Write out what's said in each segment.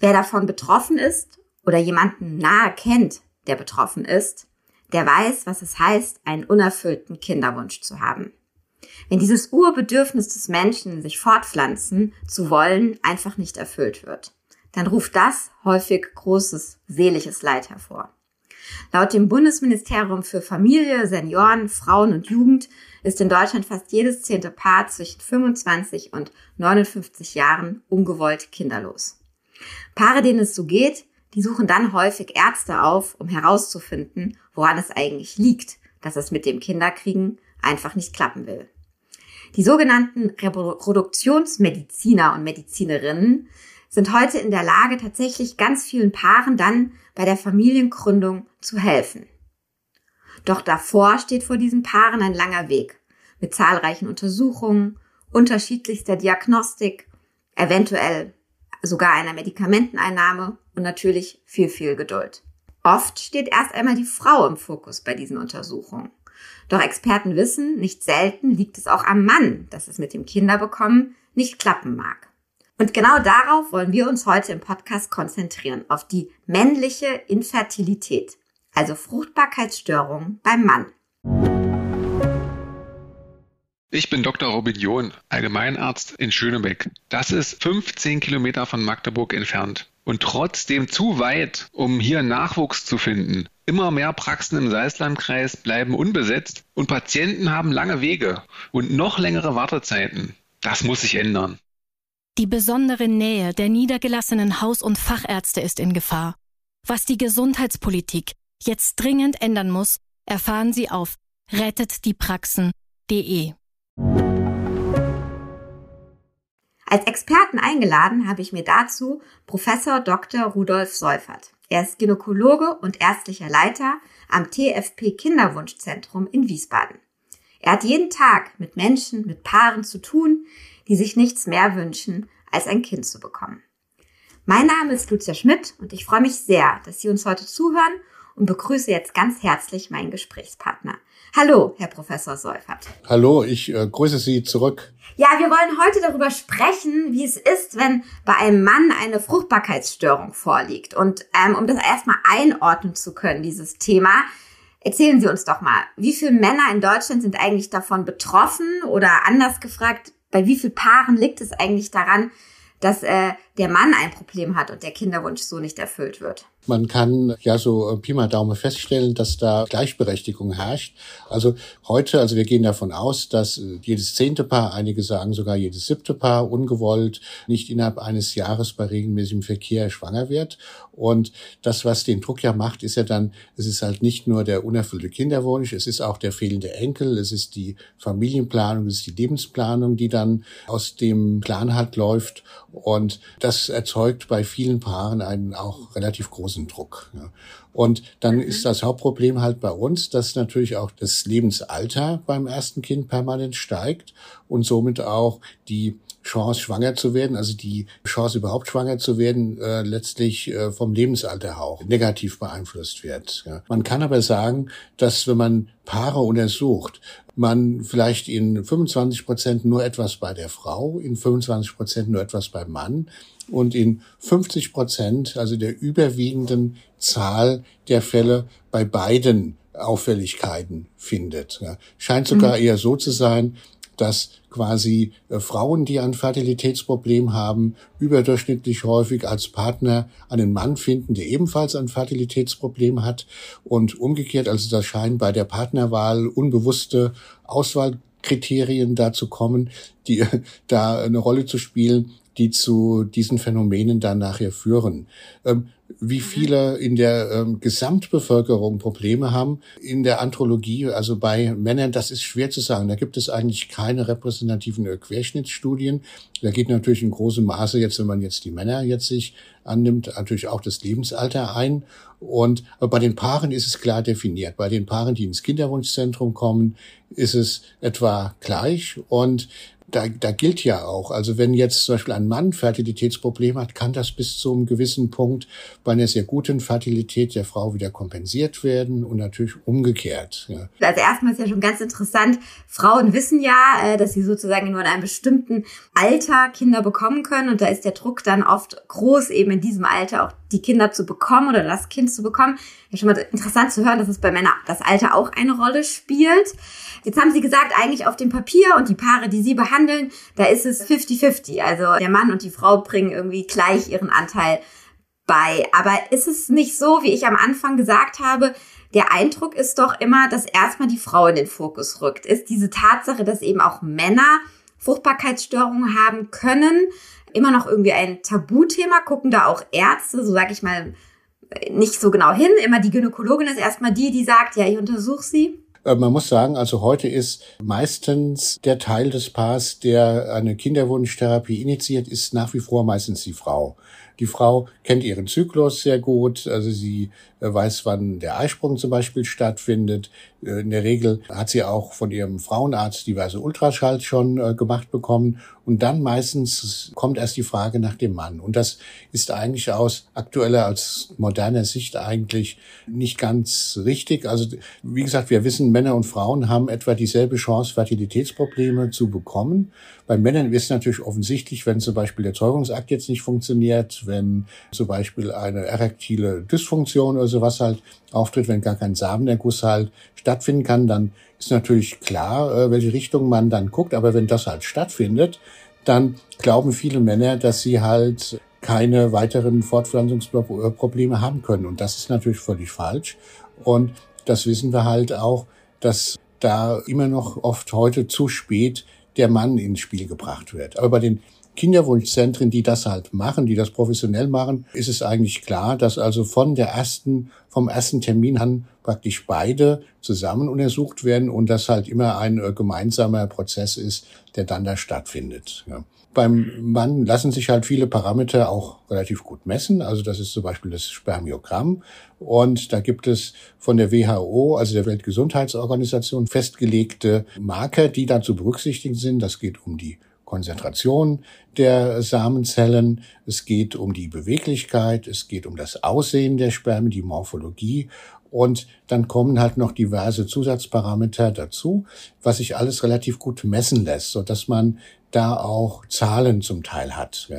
Wer davon betroffen ist oder jemanden nahe kennt, der betroffen ist, der weiß, was es heißt, einen unerfüllten Kinderwunsch zu haben. Wenn dieses Urbedürfnis des Menschen, sich fortpflanzen zu wollen, einfach nicht erfüllt wird, dann ruft das häufig großes seelisches Leid hervor. Laut dem Bundesministerium für Familie, Senioren, Frauen und Jugend ist in Deutschland fast jedes zehnte Paar zwischen 25 und 59 Jahren ungewollt kinderlos. Paare, denen es so geht, die suchen dann häufig Ärzte auf, um herauszufinden, woran es eigentlich liegt, dass es mit dem Kinderkriegen einfach nicht klappen will. Die sogenannten Reproduktionsmediziner und Medizinerinnen sind heute in der Lage, tatsächlich ganz vielen Paaren dann bei der Familiengründung zu helfen. Doch davor steht vor diesen Paaren ein langer Weg mit zahlreichen Untersuchungen, unterschiedlichster Diagnostik, eventuell sogar einer Medikamenteneinnahme und natürlich viel, viel Geduld. Oft steht erst einmal die Frau im Fokus bei diesen Untersuchungen. Doch Experten wissen, nicht selten liegt es auch am Mann, dass es mit dem Kinderbekommen nicht klappen mag. Und genau darauf wollen wir uns heute im Podcast konzentrieren, auf die männliche Infertilität, also Fruchtbarkeitsstörungen beim Mann. Ich bin Dr. Robin John, Allgemeinarzt in Schönebeck. Das ist 15 Kilometer von Magdeburg entfernt und trotzdem zu weit, um hier Nachwuchs zu finden. Immer mehr Praxen im Salzlandkreis bleiben unbesetzt und Patienten haben lange Wege und noch längere Wartezeiten. Das muss sich ändern. Die besondere Nähe der niedergelassenen Haus- und Fachärzte ist in Gefahr. Was die Gesundheitspolitik jetzt dringend ändern muss, erfahren Sie auf rettetdiepraxen.de. Als Experten eingeladen habe ich mir dazu Professor Dr. Rudolf Seufert. Er ist Gynäkologe und ärztlicher Leiter am TFP Kinderwunschzentrum in Wiesbaden. Er hat jeden Tag mit Menschen, mit Paaren zu tun, die sich nichts mehr wünschen, als ein Kind zu bekommen. Mein Name ist Lucia Schmidt und ich freue mich sehr, dass Sie uns heute zuhören und begrüße jetzt ganz herzlich meinen Gesprächspartner. Hallo, Herr Professor Seufert. Hallo, ich äh, grüße Sie zurück. Ja, wir wollen heute darüber sprechen, wie es ist, wenn bei einem Mann eine Fruchtbarkeitsstörung vorliegt. Und ähm, um das erstmal einordnen zu können, dieses Thema, erzählen Sie uns doch mal, wie viele Männer in Deutschland sind eigentlich davon betroffen oder anders gefragt, bei wie vielen Paaren liegt es eigentlich daran, dass äh, der Mann ein Problem hat und der Kinderwunsch so nicht erfüllt wird. Man kann ja so äh, Pi mal Daumen feststellen, dass da Gleichberechtigung herrscht. Also heute, also wir gehen davon aus, dass äh, jedes zehnte Paar, einige sagen sogar jedes siebte Paar ungewollt nicht innerhalb eines Jahres bei regelmäßigem Verkehr schwanger wird. Und das, was den Druck ja macht, ist ja dann, es ist halt nicht nur der unerfüllte Kinderwunsch, es ist auch der fehlende Enkel, es ist die Familienplanung, es ist die Lebensplanung, die dann aus dem Plan halt läuft. Und das erzeugt bei vielen Paaren einen auch relativ großen Druck. Ja. Und dann mhm. ist das Hauptproblem halt bei uns, dass natürlich auch das Lebensalter beim ersten Kind permanent steigt und somit auch die Chance, schwanger zu werden, also die Chance überhaupt schwanger zu werden, äh, letztlich äh, vom Lebensalter auch negativ beeinflusst wird. Ja. Man kann aber sagen, dass wenn man Paare untersucht, man vielleicht in 25 Prozent nur etwas bei der Frau, in 25 Prozent nur etwas beim Mann und in 50 Prozent, also der überwiegenden Zahl der Fälle bei beiden Auffälligkeiten findet. Scheint sogar mhm. eher so zu sein, dass quasi äh, Frauen, die ein Fertilitätsproblem haben, überdurchschnittlich häufig als Partner einen Mann finden, der ebenfalls ein Fertilitätsproblem hat und umgekehrt, also das scheinen bei der Partnerwahl unbewusste Auswahlkriterien dazu kommen, die äh, da eine Rolle zu spielen, die zu diesen Phänomenen dann nachher führen. Ähm, wie viele in der ähm, Gesamtbevölkerung Probleme haben in der Andrologie, also bei Männern, das ist schwer zu sagen. Da gibt es eigentlich keine repräsentativen Querschnittsstudien. Da geht natürlich in großem Maße jetzt, wenn man jetzt die Männer jetzt sich annimmt, natürlich auch das Lebensalter ein. Und bei den Paaren ist es klar definiert. Bei den Paaren, die ins Kinderwunschzentrum kommen, ist es etwa gleich. Und da, da gilt ja auch, also wenn jetzt zum Beispiel ein Mann Fertilitätsprobleme hat, kann das bis zu einem gewissen Punkt bei einer sehr guten Fertilität der Frau wieder kompensiert werden und natürlich umgekehrt. Ja. Also erstmal ist ja schon ganz interessant, Frauen wissen ja, äh, dass sie sozusagen nur in einem bestimmten Alter Kinder bekommen können und da ist der Druck dann oft groß, eben in diesem Alter auch die Kinder zu bekommen oder das Kind zu bekommen. Ja, schon mal interessant zu hören, dass es bei Männern das Alter auch eine Rolle spielt. Jetzt haben Sie gesagt, eigentlich auf dem Papier und die Paare, die Sie behandeln, da ist es 50-50. Also der Mann und die Frau bringen irgendwie gleich ihren Anteil bei. Aber ist es nicht so, wie ich am Anfang gesagt habe, der Eindruck ist doch immer, dass erstmal die Frau in den Fokus rückt. Ist diese Tatsache, dass eben auch Männer Fruchtbarkeitsstörungen haben können, immer noch irgendwie ein Tabuthema? Gucken da auch Ärzte, so sage ich mal, nicht so genau hin. Immer die Gynäkologin ist erstmal die, die sagt, ja, ich untersuche sie. Äh, man muss sagen, also heute ist meistens der Teil des Paars, der eine Kinderwunschtherapie initiiert, ist nach wie vor meistens die Frau. Die Frau kennt ihren Zyklus sehr gut, also sie weiß, wann der Eisprung zum Beispiel stattfindet. Äh, in der Regel hat sie auch von ihrem Frauenarzt diverse Ultraschalls schon äh, gemacht bekommen. Und dann meistens kommt erst die Frage nach dem Mann. Und das ist eigentlich aus aktueller, als moderner Sicht eigentlich nicht ganz richtig. Also, wie gesagt, wir wissen, Männer und Frauen haben etwa dieselbe Chance, Fertilitätsprobleme zu bekommen. Bei Männern ist natürlich offensichtlich, wenn zum Beispiel der Zeugungsakt jetzt nicht funktioniert, wenn zum Beispiel eine erektile Dysfunktion oder sowas halt auftritt, wenn gar kein Samenerguss halt stattfinden kann, dann ist natürlich klar, äh, welche Richtung man dann guckt. Aber wenn das halt stattfindet, dann glauben viele Männer, dass sie halt keine weiteren Fortpflanzungsprobleme haben können. Und das ist natürlich völlig falsch. Und das wissen wir halt auch, dass da immer noch oft heute zu spät der Mann ins Spiel gebracht wird. Aber bei den Kinderwunschzentren, die das halt machen, die das professionell machen, ist es eigentlich klar, dass also von der ersten, vom ersten Termin an praktisch beide zusammen untersucht werden und das halt immer ein äh, gemeinsamer Prozess ist, der dann da stattfindet. Ja. Beim Mann lassen sich halt viele Parameter auch relativ gut messen. Also das ist zum Beispiel das Spermiogramm. Und da gibt es von der WHO, also der Weltgesundheitsorganisation, festgelegte Marker, die da zu berücksichtigen sind. Das geht um die Konzentration der Samenzellen, es geht um die Beweglichkeit, es geht um das Aussehen der Spermien, die Morphologie und dann kommen halt noch diverse Zusatzparameter dazu, was sich alles relativ gut messen lässt, so dass man da auch Zahlen zum Teil hat.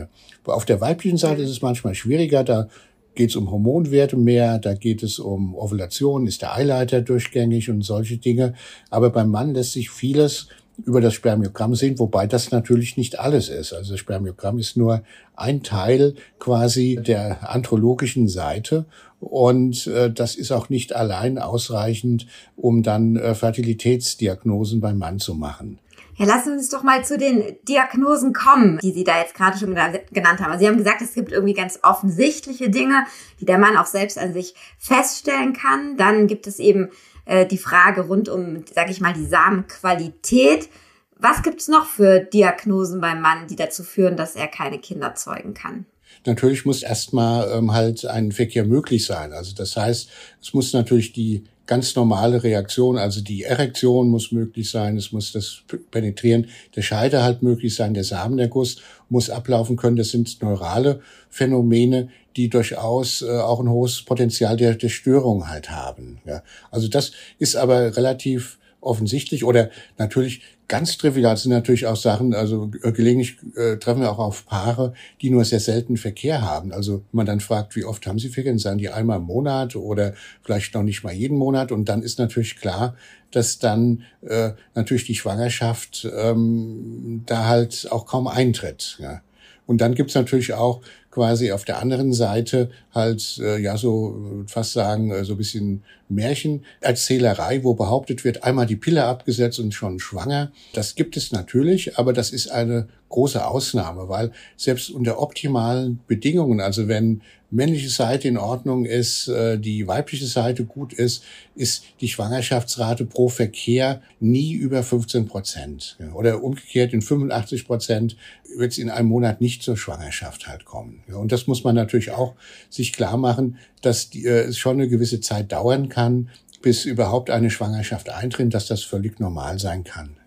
Auf der weiblichen Seite ist es manchmal schwieriger, da geht es um Hormonwerte mehr, da geht es um Ovulation, ist der Eileiter durchgängig und solche Dinge. Aber beim Mann lässt sich vieles über das Spermiogramm sehen, wobei das natürlich nicht alles ist. Also das Spermiogramm ist nur ein Teil quasi der andrologischen Seite und äh, das ist auch nicht allein ausreichend, um dann äh, Fertilitätsdiagnosen beim Mann zu machen. Ja, lassen Sie uns doch mal zu den Diagnosen kommen, die Sie da jetzt gerade schon genannt haben. Also Sie haben gesagt, es gibt irgendwie ganz offensichtliche Dinge, die der Mann auch selbst an sich feststellen kann. Dann gibt es eben äh, die Frage rund um, sage ich mal, die Samenqualität. Was gibt's noch für Diagnosen beim Mann, die dazu führen, dass er keine Kinder zeugen kann? Natürlich muss erstmal ähm, halt ein Verkehr möglich sein. Also das heißt, es muss natürlich die ganz normale Reaktion, also die Erektion muss möglich sein, es muss das Penetrieren der Scheide halt möglich sein, der Samenerguss muss ablaufen können. Das sind neurale Phänomene, die durchaus äh, auch ein hohes Potenzial der, der Störung halt haben. Ja. Also das ist aber relativ offensichtlich oder natürlich ganz trivial sind natürlich auch Sachen, also äh, gelegentlich äh, treffen wir auch auf Paare, die nur sehr selten Verkehr haben. Also wenn man dann fragt, wie oft haben sie Verkehr, dann sagen die einmal im Monat oder vielleicht noch nicht mal jeden Monat. Und dann ist natürlich klar, dass dann äh, natürlich die Schwangerschaft ähm, da halt auch kaum eintritt. Ja. Und dann gibt's natürlich auch quasi auf der anderen Seite halt, äh, ja, so fast sagen, äh, so ein bisschen Märchenerzählerei, wo behauptet wird, einmal die Pille abgesetzt und schon schwanger. Das gibt es natürlich, aber das ist eine große Ausnahme, weil selbst unter optimalen Bedingungen, also wenn männliche Seite in Ordnung ist, äh, die weibliche Seite gut ist, ist die Schwangerschaftsrate pro Verkehr nie über 15 Prozent. Oder umgekehrt in 85 Prozent wird es in einem Monat nicht zur Schwangerschaft halt kommen. Und das muss man natürlich auch sich klar machen, dass die, äh, es schon eine gewisse Zeit dauern kann, bis überhaupt eine Schwangerschaft eintritt, dass das völlig normal sein kann.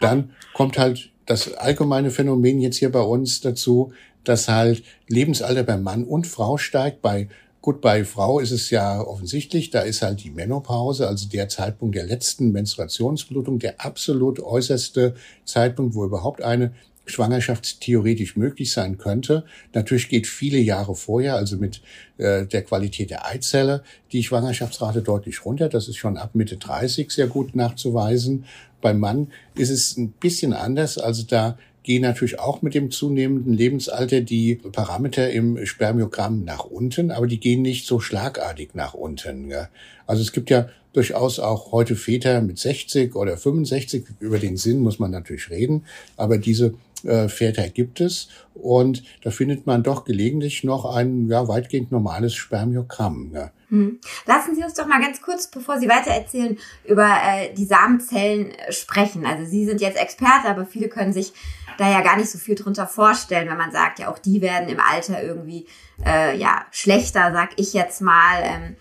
Dann kommt halt das allgemeine Phänomen jetzt hier bei uns dazu, dass halt Lebensalter bei Mann und Frau steigt. Bei Gut, bei Frau ist es ja offensichtlich, da ist halt die Menopause, also der Zeitpunkt der letzten Menstruationsblutung, der absolut äußerste Zeitpunkt, wo überhaupt eine Schwangerschaft theoretisch möglich sein könnte. Natürlich geht viele Jahre vorher, also mit äh, der Qualität der Eizelle, die Schwangerschaftsrate deutlich runter. Das ist schon ab Mitte 30 sehr gut nachzuweisen. Beim Mann ist es ein bisschen anders. Also da gehen natürlich auch mit dem zunehmenden Lebensalter die Parameter im Spermiogramm nach unten, aber die gehen nicht so schlagartig nach unten. Ja. Also es gibt ja durchaus auch heute Väter mit 60 oder 65, über den Sinn muss man natürlich reden, aber diese äh, Väter gibt es und da findet man doch gelegentlich noch ein ja, weitgehend normales Spermiogramm. Ja. Hm. Lassen Sie uns doch mal ganz kurz, bevor Sie weiter erzählen, über äh, die Samenzellen äh, sprechen. Also Sie sind jetzt Experte, aber viele können sich da ja gar nicht so viel drunter vorstellen, wenn man sagt, ja auch die werden im Alter irgendwie äh, ja schlechter, sag ich jetzt mal. Ähm,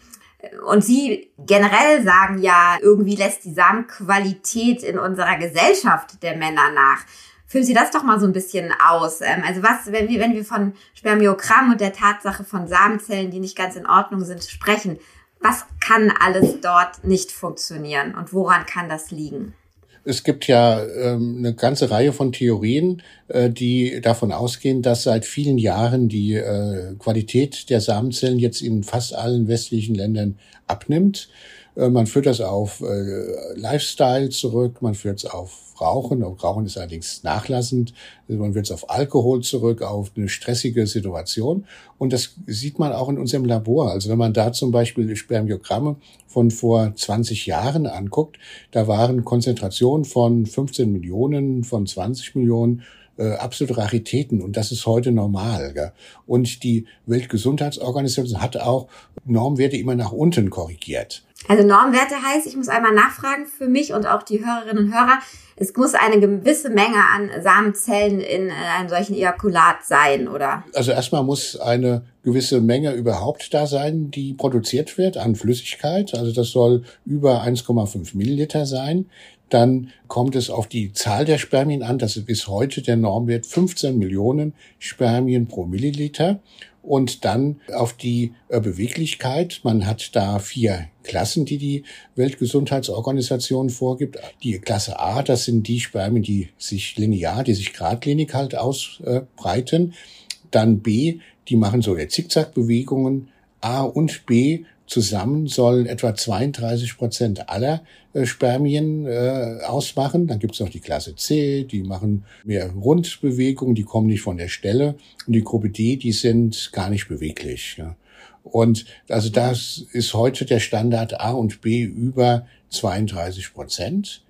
und Sie generell sagen ja, irgendwie lässt die Samenqualität in unserer Gesellschaft der Männer nach. Führen Sie das doch mal so ein bisschen aus. Ähm, also was, wenn wir, wenn wir von Spermiogramm und der Tatsache von Samenzellen, die nicht ganz in Ordnung sind, sprechen, was kann alles dort nicht funktionieren und woran kann das liegen? Es gibt ja ähm, eine ganze Reihe von Theorien, äh, die davon ausgehen, dass seit vielen Jahren die äh, Qualität der Samenzellen jetzt in fast allen westlichen Ländern abnimmt. Äh, man führt das auf äh, Lifestyle zurück, man führt es auf Rauchen. Rauchen ist allerdings nachlassend. Man führt es auf Alkohol zurück, auf eine stressige Situation. Und das sieht man auch in unserem Labor. Also wenn man da zum Beispiel Spermiogramme von vor 20 Jahren anguckt, da waren Konzentrationen von 15 Millionen, von 20 Millionen äh, absolute Raritäten und das ist heute normal. Gell? Und die Weltgesundheitsorganisation hat auch Normwerte immer nach unten korrigiert. Also Normwerte heißt, ich muss einmal nachfragen für mich und auch die Hörerinnen und Hörer, es muss eine gewisse Menge an Samenzellen in einem solchen Ejakulat sein, oder? Also erstmal muss eine gewisse Menge überhaupt da sein, die produziert wird an Flüssigkeit. Also das soll über 1,5 Milliliter sein. Dann kommt es auf die Zahl der Spermien an. Das ist bis heute der Normwert 15 Millionen Spermien pro Milliliter. Und dann auf die äh, Beweglichkeit. Man hat da vier Klassen, die die Weltgesundheitsorganisation vorgibt. Die Klasse A, das sind die Spermien, die sich linear, die sich geradlinig halt ausbreiten. Dann B, die machen so Zickzackbewegungen. A und B zusammen sollen etwa 32 Prozent aller äh, Spermien äh, ausmachen. Dann gibt es noch die Klasse C, die machen mehr Rundbewegungen, die kommen nicht von der Stelle. Und die Gruppe D, die sind gar nicht beweglich. Ja. Und also das ist heute der Standard A und B über 32 Prozent.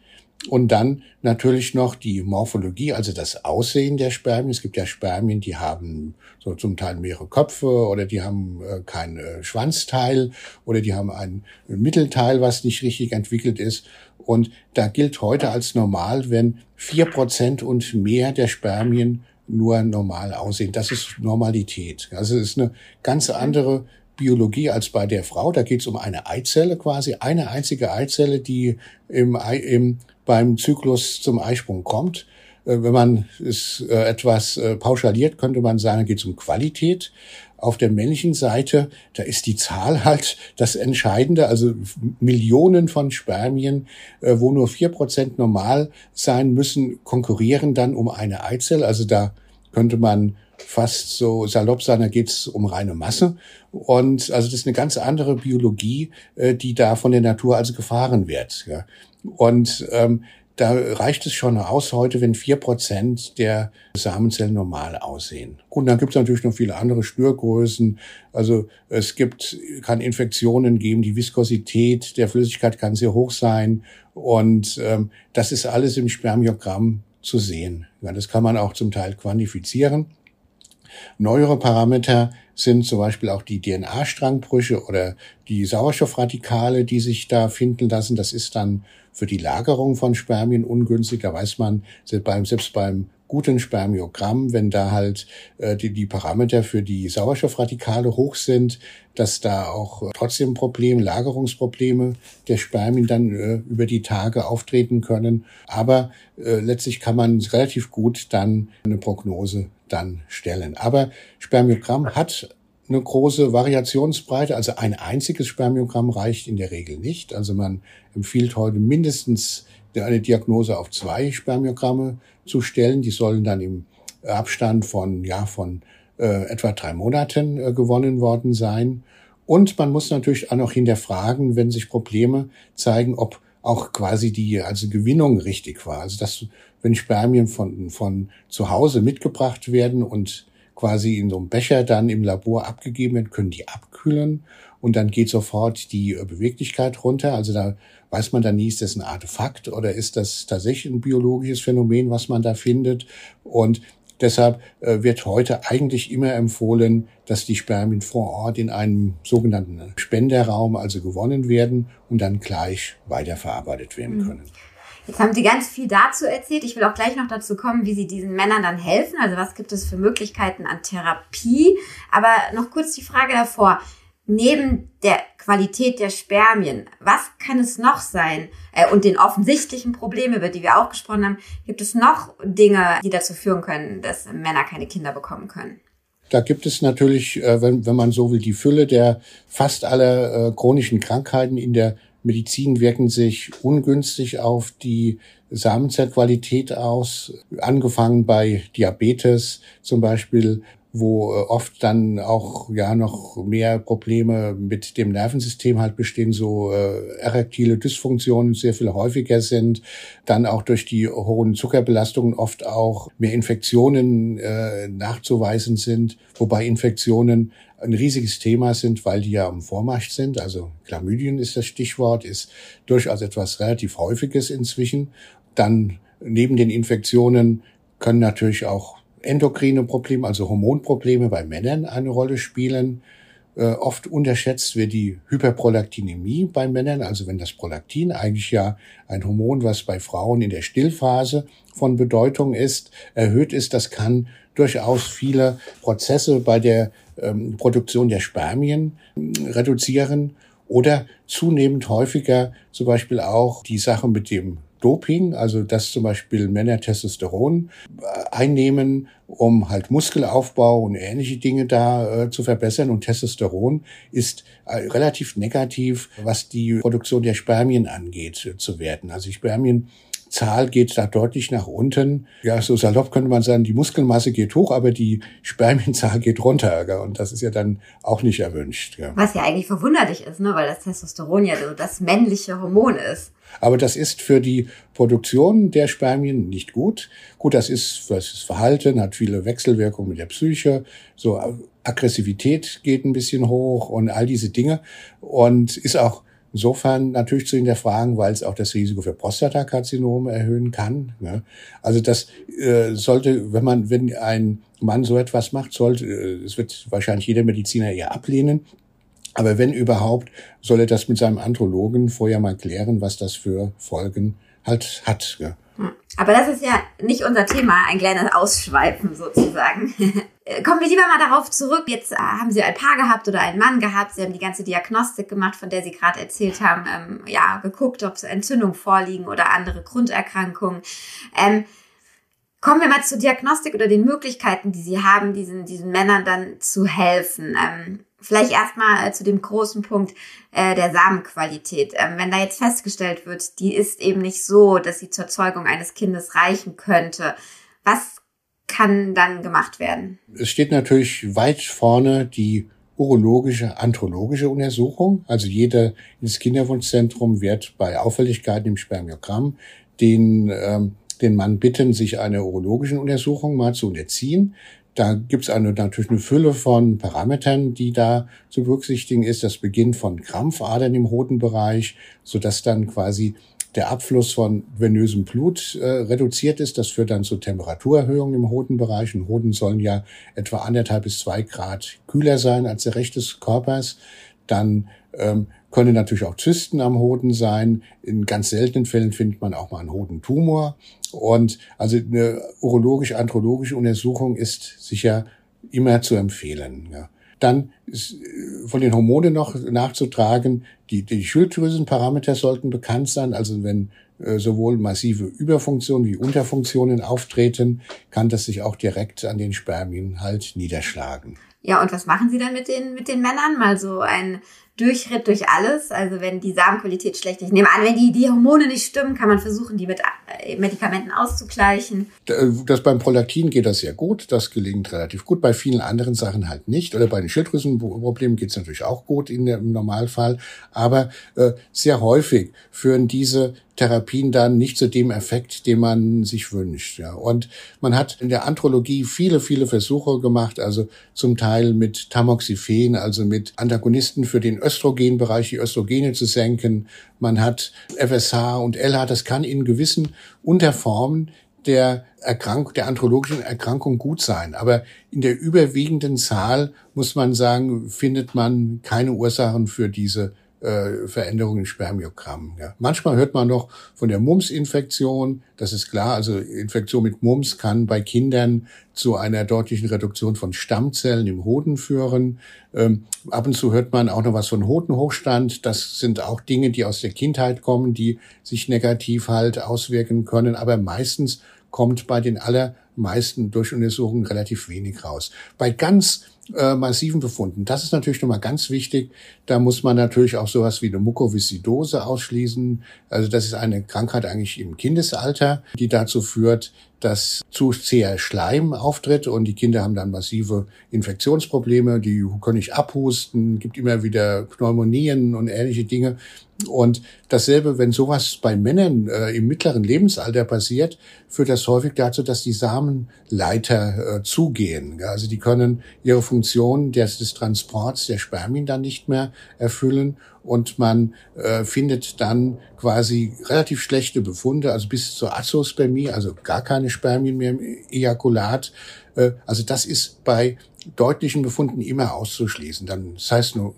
Und dann natürlich noch die Morphologie, also das Aussehen der Spermien. Es gibt ja Spermien, die haben so zum Teil mehrere Köpfe oder die haben äh, kein äh, Schwanzteil oder die haben ein Mittelteil, was nicht richtig entwickelt ist. Und da gilt heute als normal, wenn vier Prozent und mehr der Spermien nur normal aussehen. Das ist Normalität. Also es ist eine ganz andere Biologie als bei der Frau. Da geht es um eine Eizelle quasi, eine einzige Eizelle, die im, im beim Zyklus zum Eisprung kommt. Äh, wenn man es äh, etwas äh, pauschaliert, könnte man sagen, geht es um Qualität. Auf der männlichen Seite, da ist die Zahl halt das Entscheidende, also Millionen von Spermien, wo nur vier Prozent normal sein müssen, konkurrieren dann um eine Eizelle. Also da könnte man fast so salopp sagen, da geht es um reine Masse. Und also das ist eine ganz andere Biologie, die da von der Natur also gefahren wird. Ja. Und ähm, da reicht es schon aus heute, wenn vier Prozent der Samenzellen normal aussehen. Und dann gibt es natürlich noch viele andere Störgrößen. Also es gibt, kann Infektionen geben, die Viskosität der Flüssigkeit kann sehr hoch sein. Und ähm, das ist alles im Spermiogramm zu sehen. Ja, das kann man auch zum Teil quantifizieren. Neuere Parameter sind zum Beispiel auch die DNA-Strangbrüche oder die Sauerstoffradikale, die sich da finden lassen. Das ist dann für die Lagerung von Spermien ungünstig. Da weiß man, selbst beim guten Spermiogramm, wenn da halt äh, die, die Parameter für die Sauerstoffradikale hoch sind, dass da auch äh, trotzdem Probleme, Lagerungsprobleme der Spermien dann äh, über die Tage auftreten können. Aber äh, letztlich kann man relativ gut dann eine Prognose dann stellen. Aber Spermiogramm hat eine große Variationsbreite. Also ein einziges Spermiogramm reicht in der Regel nicht. Also man empfiehlt heute mindestens eine Diagnose auf zwei Spermiogramme zu stellen. Die sollen dann im Abstand von, ja, von äh, etwa drei Monaten äh, gewonnen worden sein. Und man muss natürlich auch noch hinterfragen, wenn sich Probleme zeigen, ob auch quasi die also Gewinnung richtig war. Also dass wenn Spermien von von zu Hause mitgebracht werden und quasi in so einem Becher dann im Labor abgegeben werden, können die abkühlen und dann geht sofort die äh, Beweglichkeit runter. Also da weiß man dann nie, ist das ein Artefakt oder ist das tatsächlich ein biologisches Phänomen, was man da findet. Und deshalb äh, wird heute eigentlich immer empfohlen, dass die Spermien vor Ort in einem sogenannten Spenderraum also gewonnen werden und dann gleich weiterverarbeitet werden mhm. können. Jetzt haben Sie ganz viel dazu erzählt. Ich will auch gleich noch dazu kommen, wie Sie diesen Männern dann helfen. Also was gibt es für Möglichkeiten an Therapie? Aber noch kurz die Frage davor. Neben der Qualität der Spermien, was kann es noch sein? Äh, und den offensichtlichen Problemen, über die wir auch gesprochen haben, gibt es noch Dinge, die dazu führen können, dass Männer keine Kinder bekommen können? Da gibt es natürlich, äh, wenn, wenn man so will, die Fülle der fast aller äh, chronischen Krankheiten in der Medizin wirken sich ungünstig auf die Samenzellqualität aus, angefangen bei Diabetes zum Beispiel, wo äh, oft dann auch ja noch mehr Probleme mit dem Nervensystem halt bestehen, so äh, erektile Dysfunktionen sehr viel häufiger sind, dann auch durch die hohen Zuckerbelastungen oft auch mehr Infektionen äh, nachzuweisen sind, wobei Infektionen ein riesiges Thema sind, weil die ja am Vormarsch sind. Also Chlamydien ist das Stichwort, ist durchaus etwas relativ häufiges inzwischen. Dann neben den Infektionen können natürlich auch endokrine Probleme, also Hormonprobleme bei Männern eine Rolle spielen. Äh, oft unterschätzt wird die Hyperprolaktinämie bei Männern, also wenn das Prolaktin eigentlich ja ein Hormon, was bei Frauen in der Stillphase von Bedeutung ist, erhöht ist, das kann durchaus viele Prozesse bei der ähm, Produktion der Spermien äh, reduzieren oder zunehmend häufiger zum Beispiel auch die Sache mit dem Doping, also dass zum Beispiel Männer Testosteron äh, einnehmen, um halt Muskelaufbau und ähnliche Dinge da äh, zu verbessern. Und Testosteron ist äh, relativ negativ, was die Produktion der Spermien angeht, äh, zu werden. Also Spermien Zahl geht da deutlich nach unten. Ja, so salopp könnte man sagen, die Muskelmasse geht hoch, aber die Spermienzahl geht runter. Gell? Und das ist ja dann auch nicht erwünscht. Gell? Was ja eigentlich verwunderlich ist, ne? weil das Testosteron ja so das männliche Hormon ist. Aber das ist für die Produktion der Spermien nicht gut. Gut, das ist für das Verhalten, hat viele Wechselwirkungen mit der Psyche. So Aggressivität geht ein bisschen hoch und all diese Dinge. Und ist auch Insofern natürlich zu hinterfragen, weil es auch das Risiko für Prostatakarzinome erhöhen kann. Ne? Also das äh, sollte, wenn man, wenn ein Mann so etwas macht, sollte, äh, es wird wahrscheinlich jeder Mediziner eher ablehnen. Aber wenn überhaupt, soll er das mit seinem Andrologen vorher mal klären, was das für Folgen halt hat. Ja. Aber das ist ja nicht unser Thema, ein kleines Ausschweifen sozusagen. Kommen wir lieber mal darauf zurück. Jetzt äh, haben Sie ein Paar gehabt oder einen Mann gehabt. Sie haben die ganze Diagnostik gemacht, von der Sie gerade erzählt haben. Ähm, ja, geguckt, ob Entzündungen vorliegen oder andere Grunderkrankungen. Ähm, kommen wir mal zur Diagnostik oder den Möglichkeiten, die Sie haben, diesen, diesen Männern dann zu helfen. Ähm, Vielleicht erstmal äh, zu dem großen Punkt äh, der Samenqualität. Ähm, wenn da jetzt festgestellt wird, die ist eben nicht so, dass sie zur Zeugung eines Kindes reichen könnte, was kann dann gemacht werden? Es steht natürlich weit vorne die urologische, andrologische Untersuchung. Also jeder ins Kinderwunschzentrum wird bei Auffälligkeiten im Spermiogramm den, ähm, den Mann bitten, sich einer urologischen Untersuchung mal zu unterziehen. Da gibt es eine, natürlich eine Fülle von Parametern, die da zu berücksichtigen ist. Das beginnt von Krampfadern im Hodenbereich, sodass dann quasi der Abfluss von venösem Blut äh, reduziert ist. Das führt dann zu Temperaturerhöhungen im Hodenbereich. Und Hoden sollen ja etwa anderthalb bis zwei Grad kühler sein als der Rest des Körpers. Dann ähm, können natürlich auch Zysten am Hoden sein. In ganz seltenen Fällen findet man auch mal einen Hodentumor. Und also eine urologisch-andrologische Untersuchung ist sicher immer zu empfehlen. Ja. Dann ist äh, von den Hormonen noch nachzutragen, die, die Schilddrüsenparameter sollten bekannt sein. Also wenn äh, sowohl massive Überfunktionen wie Unterfunktionen auftreten, kann das sich auch direkt an den Spermien halt niederschlagen. Ja, und was machen Sie dann mit den, mit den Männern? Mal so ein Durchritt durch alles. Also wenn die Samenqualität schlecht ist. Ich nehme an, wenn die, die Hormone nicht stimmen, kann man versuchen, die mit äh, Medikamenten auszugleichen. Das beim Prolaktin geht das sehr gut. Das gelingt relativ gut. Bei vielen anderen Sachen halt nicht. Oder bei den Schilddrüsenproblemen geht es natürlich auch gut in der, im Normalfall. Aber äh, sehr häufig führen diese Therapien dann nicht zu dem Effekt, den man sich wünscht. Ja. Und man hat in der Andrologie viele, viele Versuche gemacht, also zum Teil mit Tamoxifen, also mit Antagonisten für den Östrogenbereich, die Östrogene zu senken. Man hat FSH und LH, das kann in gewissen Unterformen der Erkrankung, der andrologischen Erkrankung gut sein. Aber in der überwiegenden Zahl, muss man sagen, findet man keine Ursachen für diese äh, Veränderungen im Spermiogramm. Ja. Manchmal hört man noch von der Mumps-Infektion. Das ist klar. Also Infektion mit Mumps kann bei Kindern zu einer deutlichen Reduktion von Stammzellen im Hoden führen. Ähm, ab und zu hört man auch noch was von Hodenhochstand. Das sind auch Dinge, die aus der Kindheit kommen, die sich negativ halt auswirken können. Aber meistens kommt bei den allermeisten Durchuntersuchungen relativ wenig raus. Bei ganz äh, massiven Befunden. Das ist natürlich nochmal ganz wichtig. Da muss man natürlich auch sowas wie eine Mukoviszidose ausschließen. Also das ist eine Krankheit eigentlich im Kindesalter, die dazu führt, dass zu zäher Schleim auftritt und die Kinder haben dann massive Infektionsprobleme, die können nicht abhusten, gibt immer wieder Pneumonien und ähnliche Dinge. Und dasselbe, wenn sowas bei Männern äh, im mittleren Lebensalter passiert, führt das häufig dazu, dass die Samenleiter äh, zugehen. Also die können ihre Funktion des, des Transports der Spermien dann nicht mehr erfüllen und man äh, findet dann quasi relativ schlechte Befunde, also bis zur Azospermie, also gar keine Spermien mehr im Ejakulat. Äh, also das ist bei deutlichen Befunden immer auszuschließen. Dann, das heißt nur,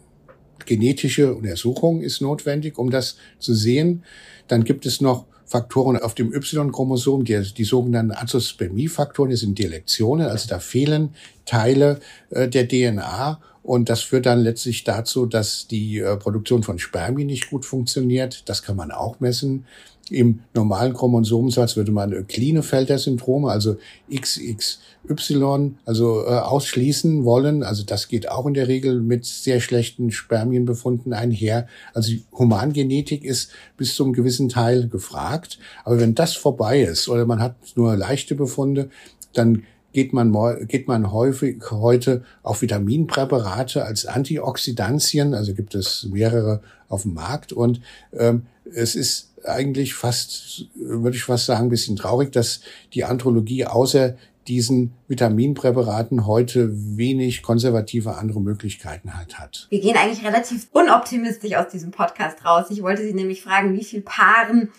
genetische Untersuchung ist notwendig, um das zu sehen. Dann gibt es noch Faktoren auf dem Y-Chromosom, die, die sogenannten Azospermie-Faktoren, das sind Delektionen, also da fehlen Teile äh, der DNA und das führt dann letztlich dazu, dass die äh, Produktion von Spermien nicht gut funktioniert. Das kann man auch messen. Im normalen Chromosomensatz würde man Klinefelder-Syndrome, also XXY, also äh, ausschließen wollen. Also das geht auch in der Regel mit sehr schlechten Spermienbefunden einher. Also Humangenetik ist bis zum gewissen Teil gefragt. Aber wenn das vorbei ist oder man hat nur leichte Befunde, dann geht man, geht man häufig heute auf Vitaminpräparate als Antioxidantien, also gibt es mehrere auf dem Markt und ähm, es ist eigentlich fast, würde ich fast sagen, ein bisschen traurig, dass die Andrologie außer diesen Vitaminpräparaten heute wenig konservative andere Möglichkeiten halt hat. Wir gehen eigentlich relativ unoptimistisch aus diesem Podcast raus. Ich wollte Sie nämlich fragen, wie viel Paaren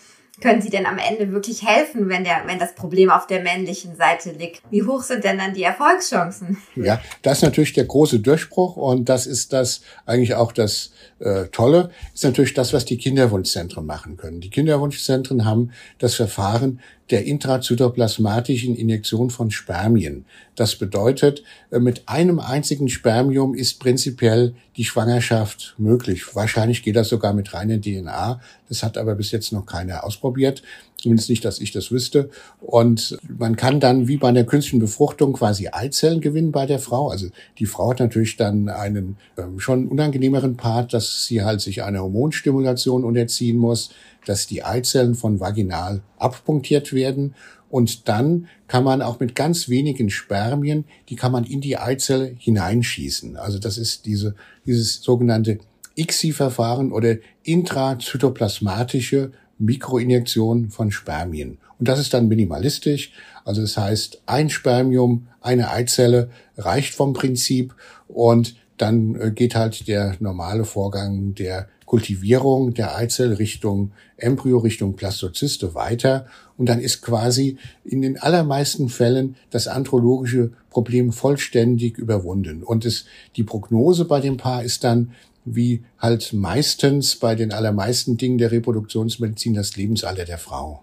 können Sie denn am Ende wirklich helfen, wenn, der, wenn das Problem auf der männlichen Seite liegt? Wie hoch sind denn dann die Erfolgschancen? Ja, das ist natürlich der große Durchbruch und das ist das eigentlich auch das äh, Tolle, ist natürlich das, was die Kinderwunschzentren machen können. Die Kinderwunschzentren haben das Verfahren der intrazytoplasmatischen Injektion von Spermien. Das bedeutet, äh, mit einem einzigen Spermium ist prinzipiell die Schwangerschaft möglich. Wahrscheinlich geht das sogar mit reiner DNA. Das hat aber bis jetzt noch keiner ausprobiert. Zumindest nicht, dass ich das wüsste. Und man kann dann wie bei einer künstlichen Befruchtung quasi Eizellen gewinnen bei der Frau. Also die Frau hat natürlich dann einen ähm, schon unangenehmeren Part, dass sie halt sich einer Hormonstimulation unterziehen muss dass die Eizellen von vaginal abpunktiert werden und dann kann man auch mit ganz wenigen Spermien, die kann man in die Eizelle hineinschießen. Also das ist diese, dieses sogenannte ICSI-Verfahren oder intrazytoplasmatische Mikroinjektion von Spermien. Und das ist dann minimalistisch. Also das heißt, ein Spermium, eine Eizelle reicht vom Prinzip und dann äh, geht halt der normale Vorgang der Kultivierung der Eizelle Richtung Embryo, Richtung Plastozyste weiter. Und dann ist quasi in den allermeisten Fällen das andrologische Problem vollständig überwunden. Und es, die Prognose bei dem Paar ist dann, wie halt meistens bei den allermeisten Dingen der Reproduktionsmedizin das Lebensalter der Frau.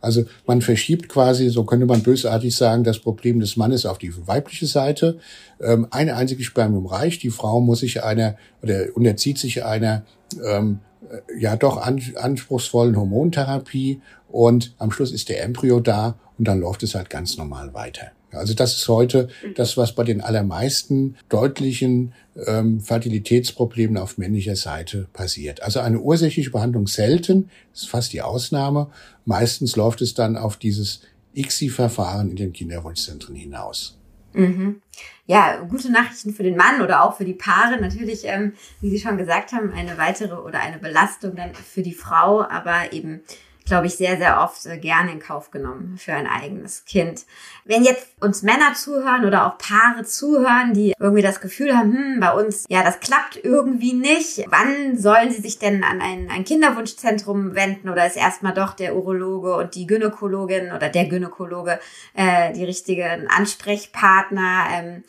Also man verschiebt quasi, so könnte man bösartig sagen, das Problem des Mannes auf die weibliche Seite. Ähm, eine einzige Spermium reicht. Die Frau muss sich einer oder unterzieht sich einer ähm, äh, ja doch an, anspruchsvollen Hormontherapie und am Schluss ist der Embryo da und dann läuft es halt ganz normal weiter. Also das ist heute das, was bei den allermeisten deutlichen ähm, Fertilitätsproblemen auf männlicher Seite passiert. Also eine ursächliche Behandlung selten, ist fast die Ausnahme. Meistens läuft es dann auf dieses ICSI-Verfahren in den Kinderwunschzentren hinaus. Mhm. Ja, gute Nachrichten für den Mann oder auch für die Paare. Natürlich, ähm, wie Sie schon gesagt haben, eine weitere oder eine Belastung dann für die Frau, aber eben glaube ich, sehr, sehr oft äh, gerne in Kauf genommen für ein eigenes Kind. Wenn jetzt uns Männer zuhören oder auch Paare zuhören, die irgendwie das Gefühl haben, hm, bei uns, ja, das klappt irgendwie nicht, wann sollen sie sich denn an ein, ein Kinderwunschzentrum wenden oder ist erstmal doch der Urologe und die Gynäkologin oder der Gynäkologe äh, die richtigen Ansprechpartner? Ähm,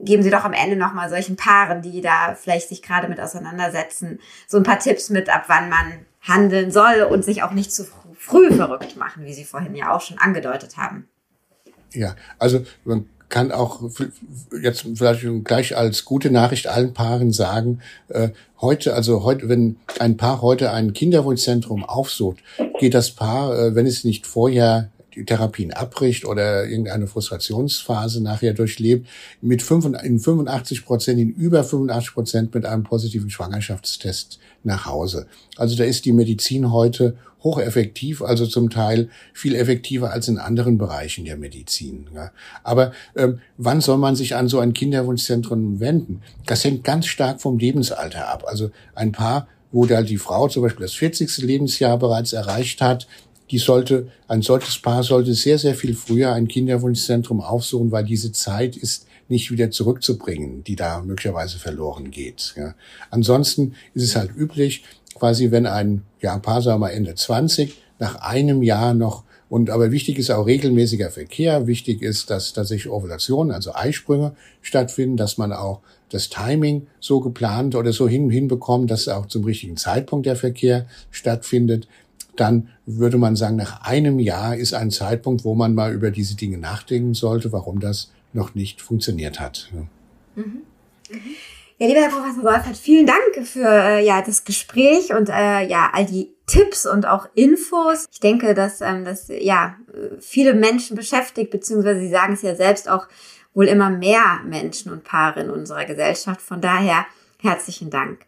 geben Sie doch am Ende nochmal solchen Paaren, die da vielleicht sich gerade mit auseinandersetzen, so ein paar Tipps mit, ab wann man handeln soll und sich auch nicht zu früh verrückt machen, wie Sie vorhin ja auch schon angedeutet haben. Ja, also man kann auch jetzt vielleicht gleich als gute Nachricht allen Paaren sagen, äh, heute, also heute, wenn ein Paar heute ein Kinderwunschzentrum aufsucht, geht das Paar, äh, wenn es nicht vorher die Therapien abbricht oder irgendeine Frustrationsphase nachher durchlebt, mit 5, in 85 Prozent, in über 85 Prozent mit einem positiven Schwangerschaftstest nach Hause. Also da ist die Medizin heute hocheffektiv, also zum Teil viel effektiver als in anderen Bereichen der Medizin. Ja. Aber ähm, wann soll man sich an so ein Kinderwunschzentrum wenden? Das hängt ganz stark vom Lebensalter ab. Also ein Paar, wo da die Frau zum Beispiel das 40. Lebensjahr bereits erreicht hat, die sollte, ein solches Paar sollte sehr, sehr viel früher ein Kinderwunschzentrum aufsuchen, weil diese Zeit ist nicht wieder zurückzubringen, die da möglicherweise verloren geht. Ja. Ansonsten ist es halt üblich, quasi wenn ein, ja, Paar, sagen wir Ende 20, nach einem Jahr noch und aber wichtig ist auch regelmäßiger Verkehr. Wichtig ist, dass tatsächlich Ovulationen, also Eisprünge stattfinden, dass man auch das Timing so geplant oder so hin, hinbekommt, dass auch zum richtigen Zeitpunkt der Verkehr stattfindet dann würde man sagen, nach einem Jahr ist ein Zeitpunkt, wo man mal über diese Dinge nachdenken sollte, warum das noch nicht funktioniert hat. Mhm. Ja, lieber Herr Professor Wolfert, vielen Dank für äh, ja das Gespräch und äh, ja all die Tipps und auch Infos. Ich denke, dass ähm, das ja viele Menschen beschäftigt, beziehungsweise Sie sagen es ja selbst auch wohl immer mehr Menschen und Paare in unserer Gesellschaft. Von daher herzlichen Dank.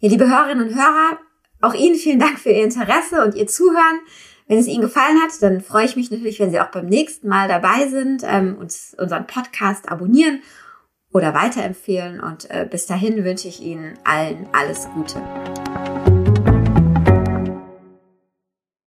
Ja, liebe Hörerinnen und Hörer, auch Ihnen vielen Dank für Ihr Interesse und Ihr Zuhören. Wenn es Ihnen gefallen hat, dann freue ich mich natürlich, wenn Sie auch beim nächsten Mal dabei sind, ähm, uns unseren Podcast abonnieren oder weiterempfehlen. Und äh, bis dahin wünsche ich Ihnen allen alles Gute.